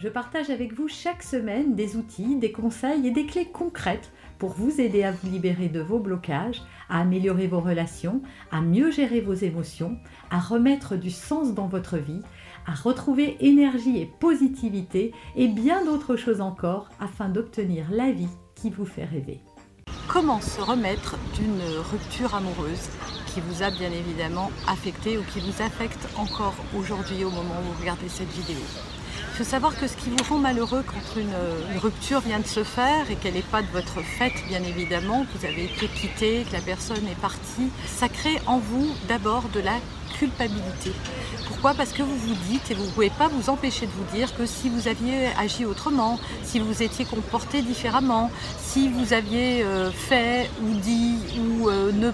je partage avec vous chaque semaine des outils, des conseils et des clés concrètes pour vous aider à vous libérer de vos blocages, à améliorer vos relations, à mieux gérer vos émotions, à remettre du sens dans votre vie, à retrouver énergie et positivité et bien d'autres choses encore afin d'obtenir la vie qui vous fait rêver. Comment se remettre d'une rupture amoureuse qui vous a bien évidemment affecté ou qui vous affecte encore aujourd'hui au moment où vous regardez cette vidéo? Faut savoir que ce qui vous rend malheureux quand une, rupture vient de se faire et qu'elle n'est pas de votre fait, bien évidemment, que vous avez été quitté, que la personne est partie, ça crée en vous d'abord de la culpabilité. Pourquoi? Parce que vous vous dites, et vous ne pouvez pas vous empêcher de vous dire que si vous aviez agi autrement, si vous étiez comporté différemment, si vous aviez euh, fait ou dit ou euh, ne,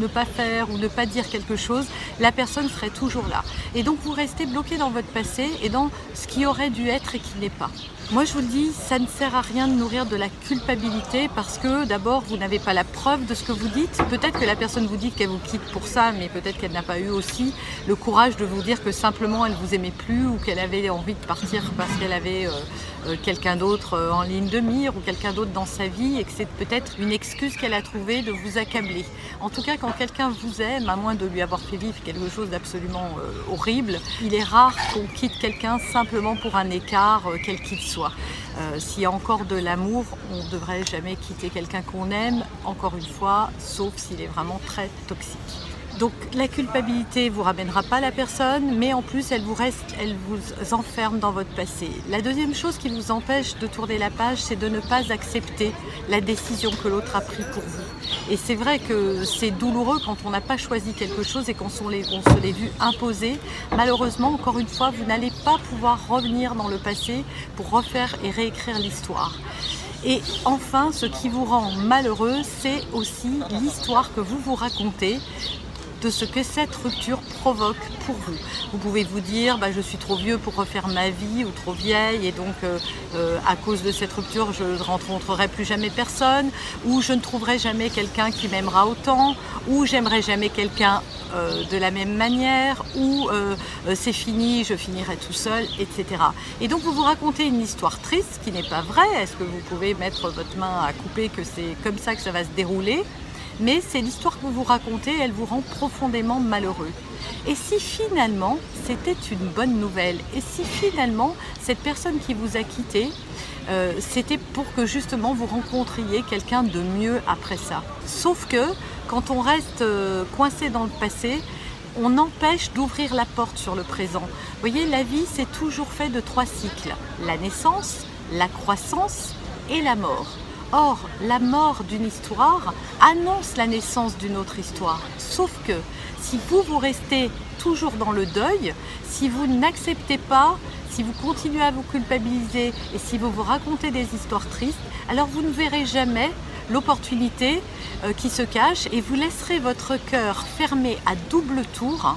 ne, pas faire ou ne pas dire quelque chose, la personne serait toujours là. Et donc vous restez bloqué dans votre passé et dans ce qui aurait dû être et qui n'est pas. Moi, je vous le dis, ça ne sert à rien de nourrir de la culpabilité parce que d'abord, vous n'avez pas la preuve de ce que vous dites. Peut-être que la personne vous dit qu'elle vous quitte pour ça, mais peut-être qu'elle n'a pas eu aussi le courage de vous dire que simplement elle vous aimait plus ou qu'elle avait envie de partir parce qu'elle avait euh, euh, quelqu'un d'autre euh, en ligne de mire ou quelqu'un d'autre dans sa vie et que c'est peut-être une excuse qu'elle a trouvée de vous accabler. En tout cas, quand quelqu'un vous aime, à moins de lui avoir fait vivre quelque chose d'absolument horrible, il est rare qu'on quitte quelqu'un simplement pour un écart, quel qu'il soit. S'il y a encore de l'amour, on ne devrait jamais quitter quelqu'un qu'on aime, encore une fois, sauf s'il est vraiment très toxique. Donc la culpabilité vous ramènera pas la personne, mais en plus elle vous reste, elle vous enferme dans votre passé. La deuxième chose qui vous empêche de tourner la page, c'est de ne pas accepter la décision que l'autre a prise pour vous. Et c'est vrai que c'est douloureux quand on n'a pas choisi quelque chose et qu'on se l'est vu imposer. Malheureusement, encore une fois, vous n'allez pas pouvoir revenir dans le passé pour refaire et réécrire l'histoire. Et enfin, ce qui vous rend malheureux, c'est aussi l'histoire que vous vous racontez de ce que cette rupture provoque pour vous. Vous pouvez vous dire, bah, je suis trop vieux pour refaire ma vie ou trop vieille et donc euh, euh, à cause de cette rupture, je ne rencontrerai plus jamais personne ou je ne trouverai jamais quelqu'un qui m'aimera autant ou j'aimerai jamais quelqu'un euh, de la même manière ou c'est fini, je finirai tout seul, etc. Et donc vous vous racontez une histoire triste qui n'est pas vraie. Est-ce que vous pouvez mettre votre main à couper que c'est comme ça que ça va se dérouler? Mais c'est l'histoire que vous vous racontez, elle vous rend profondément malheureux. Et si finalement c'était une bonne nouvelle, et si finalement cette personne qui vous a quitté, euh, c'était pour que justement vous rencontriez quelqu'un de mieux après ça. Sauf que quand on reste euh, coincé dans le passé, on empêche d'ouvrir la porte sur le présent. Vous voyez, la vie, c'est toujours fait de trois cycles. La naissance, la croissance et la mort. Or, la mort d'une histoire annonce la naissance d'une autre histoire. Sauf que si vous, vous restez toujours dans le deuil, si vous n'acceptez pas, si vous continuez à vous culpabiliser et si vous vous racontez des histoires tristes, alors vous ne verrez jamais l'opportunité euh, qui se cache et vous laisserez votre cœur fermé à double tour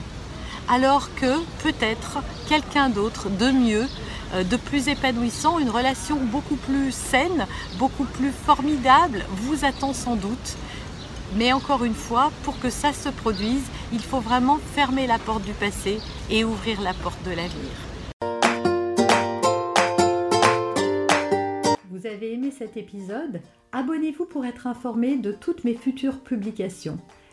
alors que peut-être quelqu'un d'autre de mieux euh, de plus épanouissant, une relation beaucoup plus saine, beaucoup plus formidable vous attend sans doute. Mais encore une fois, pour que ça se produise, il faut vraiment fermer la porte du passé et ouvrir la porte de l'avenir. Vous avez aimé cet épisode? Abonnez-vous pour être informé de toutes mes futures publications.